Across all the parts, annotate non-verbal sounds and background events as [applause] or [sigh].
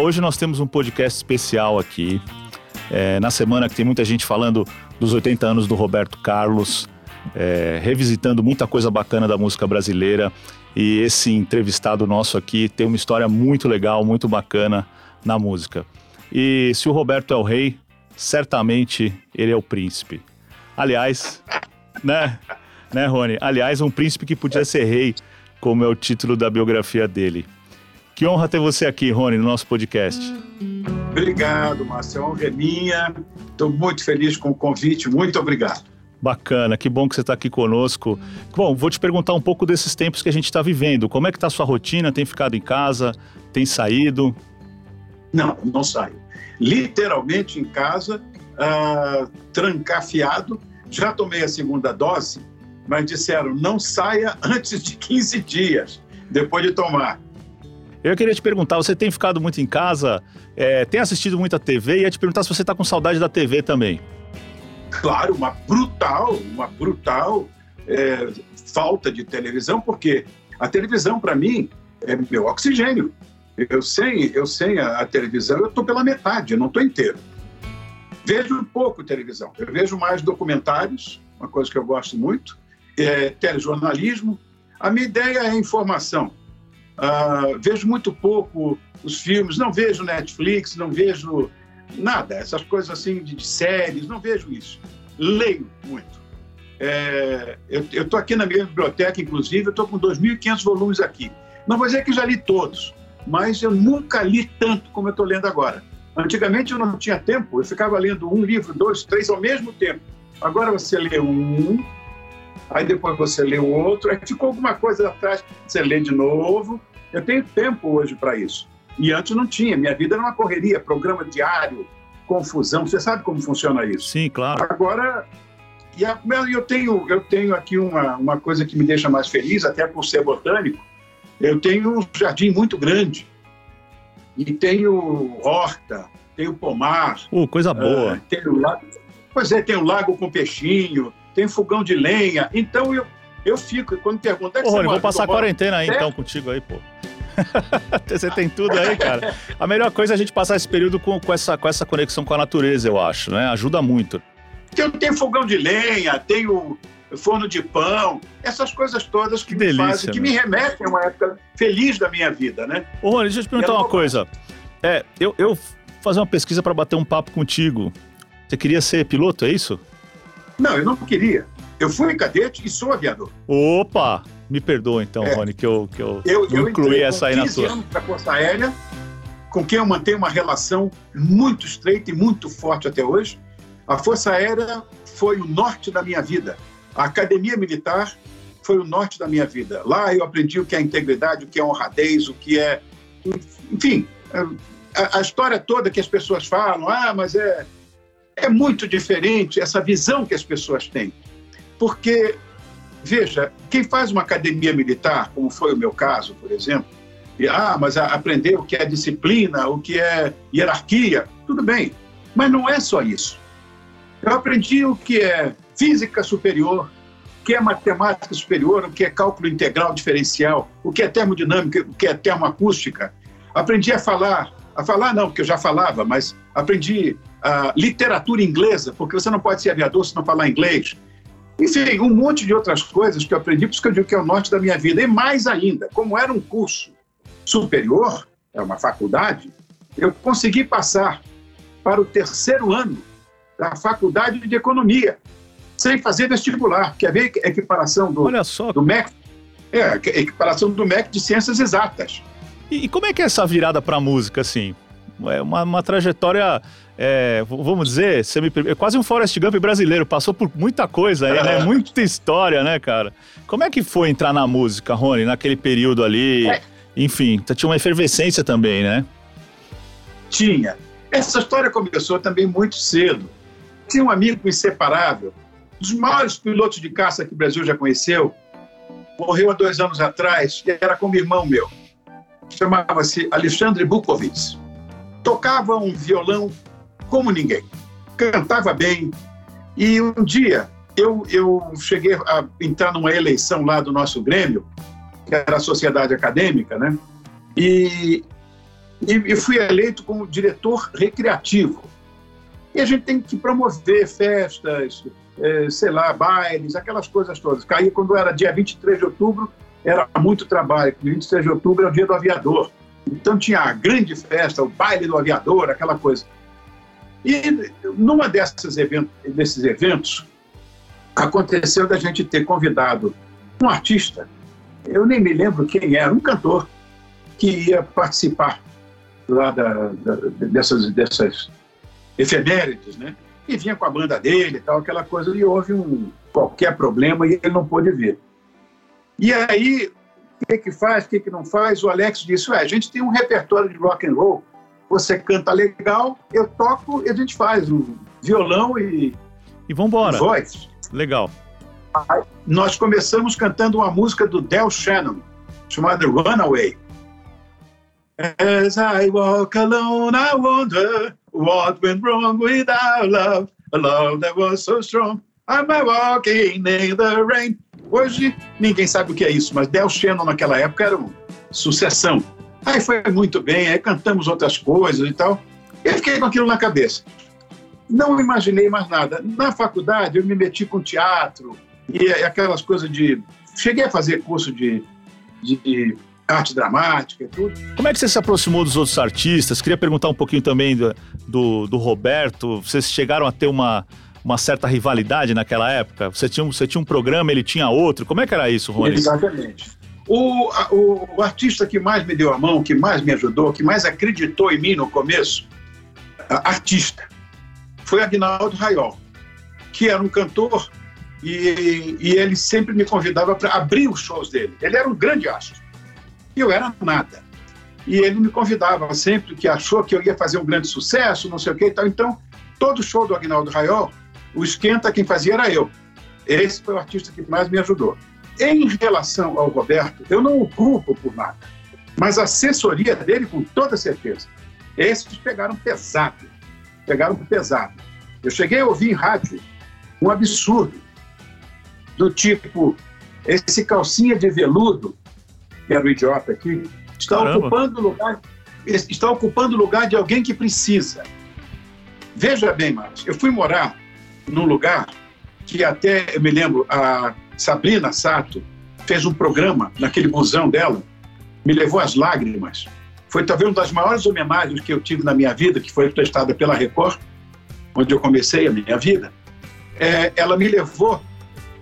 hoje nós temos um podcast especial aqui. É, na semana que tem muita gente falando dos 80 anos do Roberto Carlos, é, revisitando muita coisa bacana da música brasileira. E esse entrevistado nosso aqui tem uma história muito legal, muito bacana na música. E se o Roberto é o rei, certamente ele é o príncipe. Aliás, né, né, Rony? Aliás, um príncipe que podia ser rei, como é o título da biografia dele. Que honra ter você aqui, Rony, no nosso podcast. Obrigado, Márcio. A honra é minha. Estou muito feliz com o convite. Muito obrigado. Bacana, que bom que você está aqui conosco. Bom, vou te perguntar um pouco desses tempos que a gente está vivendo. Como é que está a sua rotina? Tem ficado em casa? Tem saído? Não, não saio. Literalmente em casa, uh, trancafiado. Já tomei a segunda dose, mas disseram não saia antes de 15 dias, depois de tomar. Eu queria te perguntar, você tem ficado muito em casa, é, tem assistido muita TV e ia te perguntar se você está com saudade da TV também. Claro, uma brutal, uma brutal é, falta de televisão, porque a televisão para mim é meu oxigênio. Eu sem, eu sem a, a televisão, eu estou pela metade, eu não estou inteiro. Vejo pouco televisão, eu vejo mais documentários, uma coisa que eu gosto muito, é, telejornalismo. A minha ideia é informação. Uh, vejo muito pouco os filmes, não vejo Netflix, não vejo nada, essas coisas assim de, de séries, não vejo isso. Leio muito. É, eu estou aqui na minha biblioteca, inclusive, eu estou com 2.500 volumes aqui. Não vou dizer que já li todos, mas eu nunca li tanto como eu estou lendo agora. Antigamente eu não tinha tempo, eu ficava lendo um livro, dois, três ao mesmo tempo. Agora você lê um, aí depois você lê o outro, aí ficou alguma coisa atrás, você lê de novo, eu tenho tempo hoje para isso. E antes não tinha. Minha vida era uma correria, programa diário, confusão. Você sabe como funciona isso? Sim, claro. Agora, e a, eu tenho, eu tenho aqui uma, uma coisa que me deixa mais feliz, até por ser botânico. Eu tenho um jardim muito grande. E tenho horta, tenho pomar. Uh, coisa boa. Uh, tenho lago, pois é, tenho lago com peixinho, tenho fogão de lenha. Então eu, eu fico, quando pergunta... É Ô, Rony, vou passar a quarentena aí, então, contigo aí, pô. [laughs] Você tem tudo aí, cara. A melhor coisa é a gente passar esse período com, com, essa, com essa conexão com a natureza, eu acho, né? Ajuda muito. Eu tenho fogão de lenha, tenho forno de pão, essas coisas todas que, que me delícia, fazem, que me remetem a uma época feliz da minha vida, né? Ô, Rony, deixa eu te perguntar uma coisa. É, eu, eu fazer uma pesquisa para bater um papo contigo. Você queria ser piloto, é isso? Não, eu não queria. Eu fui cadete e sou aviador. Opa! Me perdoa então, é. Rony, que eu, que eu, eu, eu incluí essa aí na sua. anos para a Força Aérea, com quem eu mantenho uma relação muito estreita e muito forte até hoje. A Força Aérea foi o norte da minha vida. A Academia Militar foi o norte da minha vida. Lá eu aprendi o que é integridade, o que é honradez, o que é. Enfim, a, a história toda que as pessoas falam, ah, mas é, é muito diferente essa visão que as pessoas têm. Porque, veja, quem faz uma academia militar, como foi o meu caso, por exemplo, e, ah, mas aprender o que é disciplina, o que é hierarquia, tudo bem, mas não é só isso. Eu aprendi o que é física superior, o que é matemática superior, o que é cálculo integral diferencial, o que é termodinâmica, o que é termoacústica. Aprendi a falar, a falar não, porque eu já falava, mas aprendi a literatura inglesa, porque você não pode ser aviador se não falar inglês. Enfim, um monte de outras coisas que eu aprendi, por isso que eu digo que é o norte da minha vida. E mais ainda, como era um curso superior, é uma faculdade, eu consegui passar para o terceiro ano da faculdade de economia, sem fazer vestibular. Quer ver a equiparação do, Olha só. do MEC? É, a equiparação do MEC de ciências exatas. E, e como é que é essa virada para a música, assim? É uma, uma trajetória é, vamos dizer, é quase um Forrest Gump brasileiro, passou por muita coisa aí, né? [laughs] Muita história, né, cara? Como é que foi entrar na música, Rony, naquele período ali? É. Enfim, tinha uma efervescência também, né? Tinha. Essa história começou também muito cedo. Tinha um amigo inseparável, um dos maiores pilotos de caça que o Brasil já conheceu, morreu há dois anos atrás, e era como irmão meu. Chamava-se Alexandre Bukovic. Tocava um violão como ninguém. Cantava bem. E um dia eu, eu cheguei a entrar numa eleição lá do nosso Grêmio, que era a Sociedade Acadêmica, né? E e, fui eleito como diretor recreativo. E a gente tem que promover festas, é, sei lá, bailes, aquelas coisas todas. Caí quando era dia 23 de outubro, era muito trabalho. 23 de outubro é o dia do aviador. Então tinha a grande festa, o baile do aviador, aquela coisa. E numa dessas desses eventos, aconteceu da gente ter convidado um artista, eu nem me lembro quem era, um cantor, que ia participar lá da, da, dessas, dessas efemérides, né? E vinha com a banda dele e tal, aquela coisa, e houve um qualquer problema e ele não pôde vir. E aí, o que que faz, o que que não faz? O Alex disse, Ué, a gente tem um repertório de rock and roll, você canta legal, eu toco e a gente faz o violão e, e vambora. voz. Legal. Aí, nós começamos cantando uma música do Del Shannon, chamada Runaway. As I walk alone, I wonder what went wrong with our love, a love that was so strong. I'm walking in the rain. Hoje ninguém sabe o que é isso, mas Del Shannon naquela época era uma sucessão. Aí foi muito bem, aí cantamos outras coisas e tal. Eu fiquei com aquilo na cabeça. Não imaginei mais nada. Na faculdade eu me meti com teatro e aquelas coisas de. Cheguei a fazer curso de, de arte dramática e tudo. Como é que você se aproximou dos outros artistas? Queria perguntar um pouquinho também do, do, do Roberto. Vocês chegaram a ter uma, uma certa rivalidade naquela época? Você tinha, você tinha um programa, ele tinha outro. Como é que era isso, Rony? Exatamente. O, o, o, artista que mais me deu a mão, que mais me ajudou, que mais acreditou em mim no começo, artista, foi Agnaldo Raiol, que era um cantor e, e ele sempre me convidava para abrir os shows dele. Ele era um grande astro e eu era nada. E ele me convidava sempre que achou que eu ia fazer um grande sucesso, não sei o que e tal. Então, todo show do Agnaldo Raiol, o esquenta quem fazia era eu. Esse foi o artista que mais me ajudou. Em relação ao Roberto, eu não o culpo por nada, mas a assessoria dele, com toda certeza, esses pegaram pesado. Pegaram pesado. Eu cheguei a ouvir em rádio um absurdo, do tipo: esse calcinha de veludo que era o idiota aqui, está Caramba. ocupando lugar está ocupando o lugar de alguém que precisa. Veja bem, Marcos, eu fui morar num lugar que até, eu me lembro, a Sabrina Sato fez um programa naquele busão dela, me levou às lágrimas. Foi talvez uma das maiores homenagens que eu tive na minha vida, que foi prestada pela Record, onde eu comecei a minha vida. É, ela me levou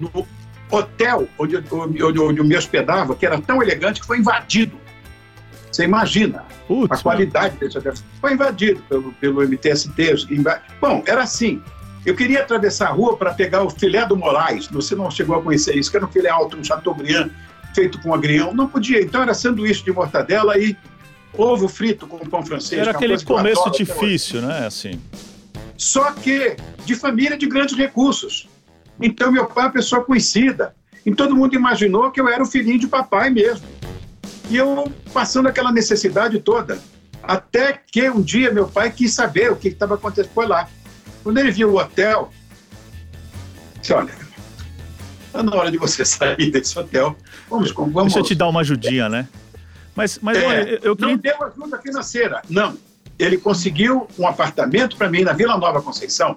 no hotel onde, onde, onde eu me hospedava, que era tão elegante que foi invadido. Você imagina Putz, a qualidade desse hotel. Foi invadido pelo, pelo MTST. Bom, era assim. Eu queria atravessar a rua para pegar o filé do Moraes. Você não chegou a conhecer isso, que era um filé alto, um Chateaubriand, feito com agrião. Não podia. Então era sanduíche de mortadela e ovo frito com pão francês. Era aquele começo difícil, né? Assim. Só que de família de grandes recursos. Então, meu pai é uma pessoa conhecida. E todo mundo imaginou que eu era o filhinho de papai mesmo. E eu passando aquela necessidade toda. Até que um dia meu pai quis saber o que estava acontecendo. Foi lá. Quando ele viu o hotel, disse: Olha, está na hora de você [laughs] sair desse hotel. Vamos, vamos. Deixa eu te dar uma ajudinha, né? Mas, mas é, olha, eu queria... Não deu ajuda financeira, não. Ele conseguiu um apartamento para mim na Vila Nova Conceição,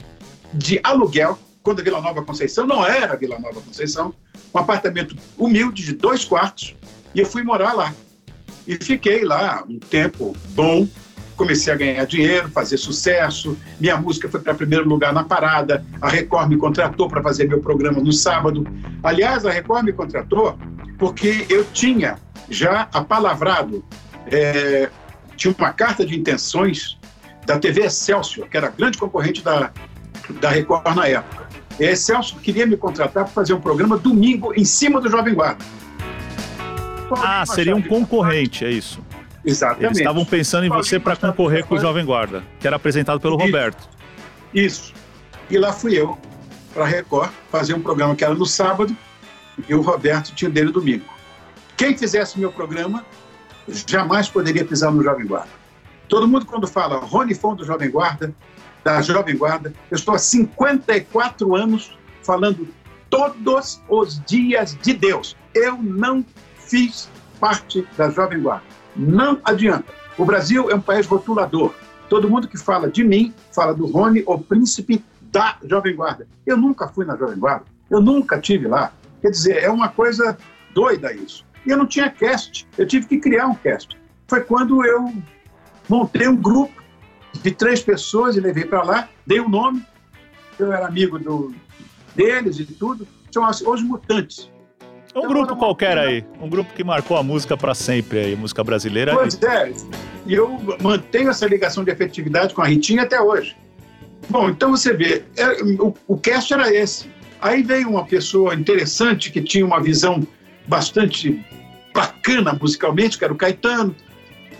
de aluguel, quando a Vila Nova Conceição não era Vila Nova Conceição, um apartamento humilde de dois quartos, e eu fui morar lá. E fiquei lá um tempo bom, comecei a ganhar dinheiro, fazer sucesso, minha música foi para primeiro lugar na parada, a Record me contratou para fazer meu programa no sábado. Aliás, a Record me contratou porque eu tinha já apalavrado, é, tinha uma carta de intenções da TV Excelsior, que era grande concorrente da, da Record na época. É, Celso queria me contratar para fazer um programa domingo em cima do Jovem Guarda. ah, seria um concorrente, é isso. Exatamente. Eles estavam pensando em você para concorrer com o Jovem Guarda, que era apresentado pelo isso. Roberto. Isso. E lá fui eu para a Record fazer um programa que era no sábado e o Roberto tinha dele domingo. Quem fizesse meu programa jamais poderia pisar no Jovem Guarda. Todo mundo quando fala Rony Fon do Jovem Guarda, da Jovem Guarda. Eu estou há 54 anos falando todos os dias de Deus. Eu não fiz parte da Jovem Guarda. Não adianta. O Brasil é um país rotulador. Todo mundo que fala de mim fala do Rony, o príncipe da Jovem Guarda. Eu nunca fui na Jovem Guarda, eu nunca tive lá. Quer dizer, é uma coisa doida isso. E eu não tinha cast, eu tive que criar um cast. Foi quando eu montei um grupo de três pessoas e levei para lá, dei o um nome, eu era amigo do, deles e tudo, chamava-se Os Mutantes. Um então, grupo qualquer aí, um grupo que marcou a música para sempre aí, música brasileira. Pois é, e eu mantenho essa ligação de afetividade com a Ritinha até hoje. Bom, então você vê, é, o, o cast era esse. Aí veio uma pessoa interessante que tinha uma visão bastante bacana musicalmente, que era o Caetano,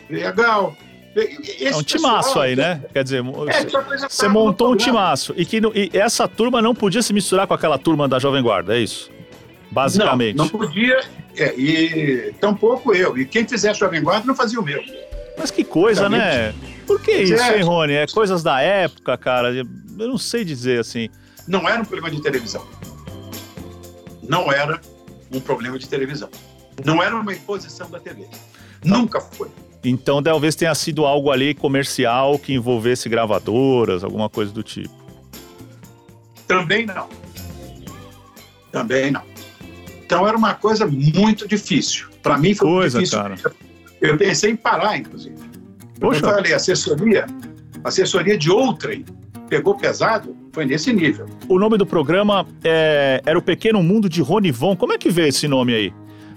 legal. Esse é um timaço pessoal, aí, né? Quer dizer, é, você montou um timaço. E que e essa turma não podia se misturar com aquela turma da Jovem Guarda, é isso? Basicamente. Não, não podia, é, e tampouco eu. E quem fizesse Jovem Guarda não fazia o meu. Mas que coisa, né? Por que isso, é. hein, Rony? É coisas da época, cara. Eu não sei dizer assim. Não era um problema de televisão. Não era um problema de televisão. Não era uma imposição da TV. Nunca foi. Então talvez tenha sido algo ali comercial que envolvesse gravadoras, alguma coisa do tipo. Também não. Também não. Então era uma coisa muito difícil. Para mim foi coisa, difícil. Cara. Eu pensei em parar, inclusive. Poxa. Eu falei, assessoria, assessoria de outrem pegou pesado, foi nesse nível. O nome do programa é, era O Pequeno Mundo de Ronivon. Como é que veio esse nome aí?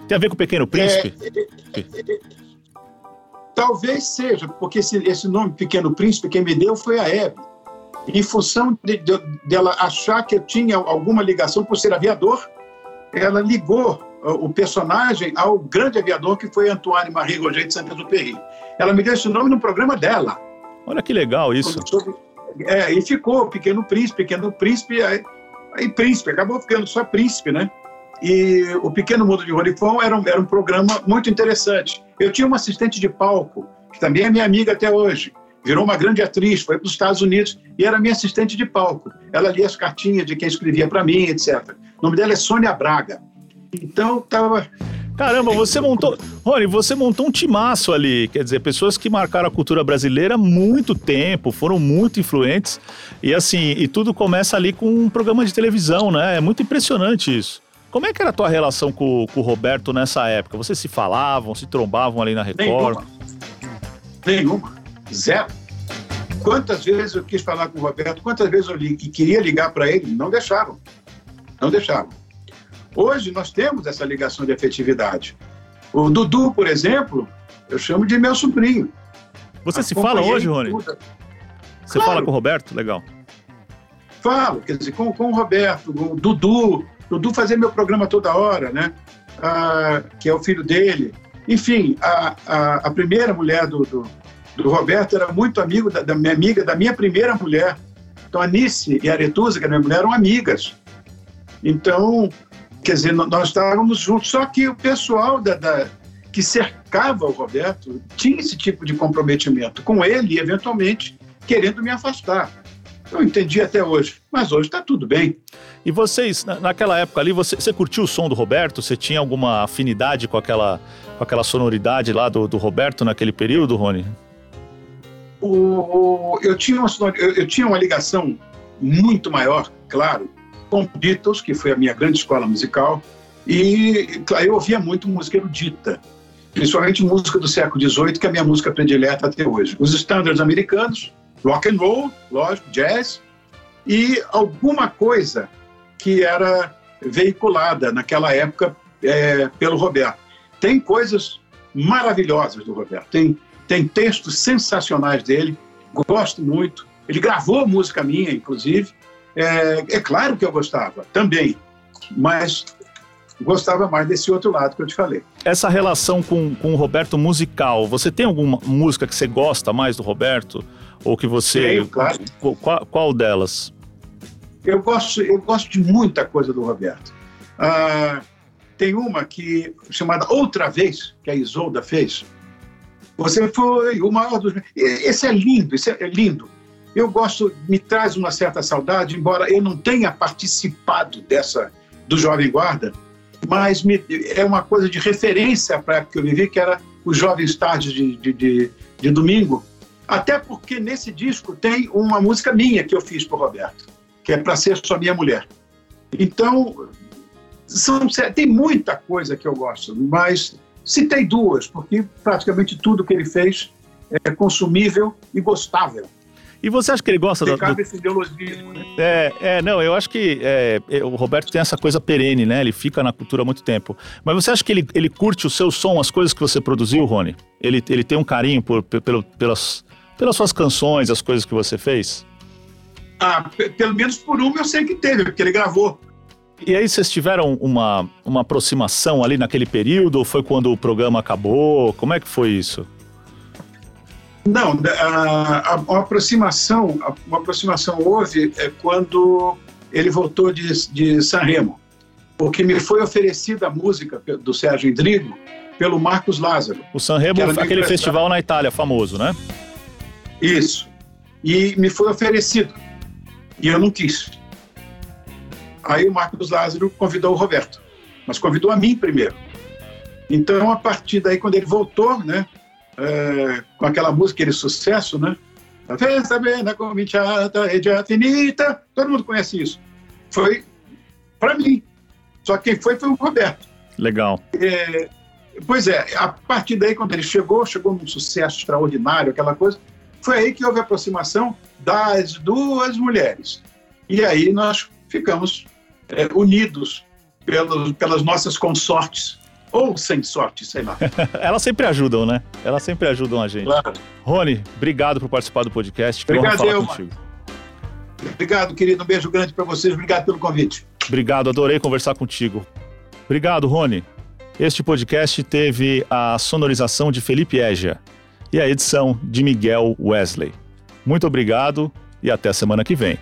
Tem a ver com o Pequeno Príncipe? É, talvez seja, porque esse, esse, nome Pequeno Príncipe, quem me deu foi a Hebe. Em função de, de, dela achar que eu tinha alguma ligação por ser aviador, ela ligou o personagem ao grande aviador que foi Antoine Marie Roger de Saint-Exupéry. Ela me deu esse nome no programa dela. Olha que legal isso. É, e ficou Pequeno Príncipe, Pequeno Príncipe, aí, aí Príncipe, acabou ficando só Príncipe, né? E o Pequeno Mundo de Rolifão era um, era um programa muito interessante. Eu tinha uma assistente de palco, que também é minha amiga até hoje. Virou uma grande atriz, foi para os Estados Unidos e era minha assistente de palco. Ela lia as cartinhas de quem escrevia para mim, etc. O nome dela é Sônia Braga. Então, tava. Caramba, você montou. Rony, você montou um timaço ali. Quer dizer, pessoas que marcaram a cultura brasileira há muito tempo, foram muito influentes. E assim, e tudo começa ali com um programa de televisão, né? É muito impressionante isso. Como é que era a tua relação com, com o Roberto nessa época? Vocês se falavam, se trombavam ali na Record? Nenhuma. Nenhuma. Zero. Quantas vezes eu quis falar com o Roberto, quantas vezes eu li, queria ligar para ele, não deixavam. Não deixavam. Hoje nós temos essa ligação de afetividade. O Dudu, por exemplo, eu chamo de meu sobrinho. Você se fala hoje, Rony? Você claro. fala com o Roberto? Legal. Falo, quer dizer, com, com o Roberto, com o Dudu. Dudu fazia meu programa toda hora, né? Ah, que é o filho dele. Enfim, a, a, a primeira mulher do, do, do, Roberto era muito amigo da, da, minha amiga, da minha primeira mulher. Então, a Nice e a Aretusa, que era minha mulher, eram amigas. Então, Quer dizer, nós estávamos juntos, só que o pessoal da, da, que cercava o Roberto tinha esse tipo de comprometimento com ele eventualmente, querendo me afastar. Eu entendi até hoje, mas hoje está tudo bem. E vocês, naquela época ali, você, você curtiu o som do Roberto? Você tinha alguma afinidade com aquela, com aquela sonoridade lá do, do Roberto naquele período, Rony? O, eu, tinha uma, eu, eu tinha uma ligação muito maior, claro, com Beatles, que foi a minha grande escola musical, e eu ouvia muito música erudita, principalmente música do século XVIII, que é a minha música predileta até hoje. Os standards americanos, rock and roll, lógico, jazz, e alguma coisa que era veiculada naquela época é, pelo Roberto. Tem coisas maravilhosas do Roberto, tem, tem textos sensacionais dele, gosto muito. Ele gravou música minha, inclusive, é, é claro que eu gostava, também, mas gostava mais desse outro lado que eu te falei. Essa relação com, com o Roberto musical, você tem alguma música que você gosta mais do Roberto? Ou que você. Tenho, claro. Qual, qual delas? Eu gosto, eu gosto de muita coisa do Roberto. Ah, tem uma que chamada Outra Vez, que a Isolda fez. Você foi o maior dos. Esse é lindo, esse é lindo. Eu gosto, me traz uma certa saudade, embora eu não tenha participado dessa do Jovem Guarda, mas me, é uma coisa de referência para a época que eu vivi, que era os Jovens Tardes de, de, de, de domingo, até porque nesse disco tem uma música minha que eu fiz para Roberto, que é Para Ser Só Minha Mulher. Então, são, tem muita coisa que eu gosto, mas citei duas, porque praticamente tudo que ele fez é consumível e gostável. E você acha que ele gosta da. Do... esse ideologismo, né? É, é, não, eu acho que é, é, o Roberto tem essa coisa perene, né? Ele fica na cultura há muito tempo. Mas você acha que ele, ele curte o seu som, as coisas que você produziu, Rony? Ele, ele tem um carinho por, pelo, pelas, pelas suas canções, as coisas que você fez? Ah, pelo menos por uma eu sei que teve, porque ele gravou. E aí vocês tiveram uma, uma aproximação ali naquele período? Ou foi quando o programa acabou? Como é que foi isso? Não, a, a, a aproximação, a, uma aproximação houve é quando ele voltou de, de San Remo, porque me foi oferecida a música do Sérgio Indrigo pelo Marcos Lázaro. O San Remo aquele festival na Itália famoso, né? Isso. E me foi oferecido. E eu não quis. Aí o Marcos Lázaro convidou o Roberto, mas convidou a mim primeiro. Então, a partir daí, quando ele voltou, né, é, com aquela música, aquele sucesso, né? A festa bem cominciata e già finita. Todo mundo conhece isso. Foi para mim. Só quem foi foi o Roberto. Legal. É, pois é, a partir daí, quando ele chegou, chegou num sucesso extraordinário, aquela coisa, foi aí que houve a aproximação das duas mulheres. E aí nós ficamos é, unidos pelos, pelas nossas consortes ou sem sorte, sei lá. [laughs] Elas sempre ajudam, né? Elas sempre ajudam a gente. Claro. Rony, obrigado por participar do podcast. Obrigado, falar eu, contigo. Obrigado, querido. Um beijo grande para vocês. Obrigado pelo convite. Obrigado, adorei conversar contigo. Obrigado, Rony. Este podcast teve a sonorização de Felipe Egia e a edição de Miguel Wesley. Muito obrigado e até a semana que vem.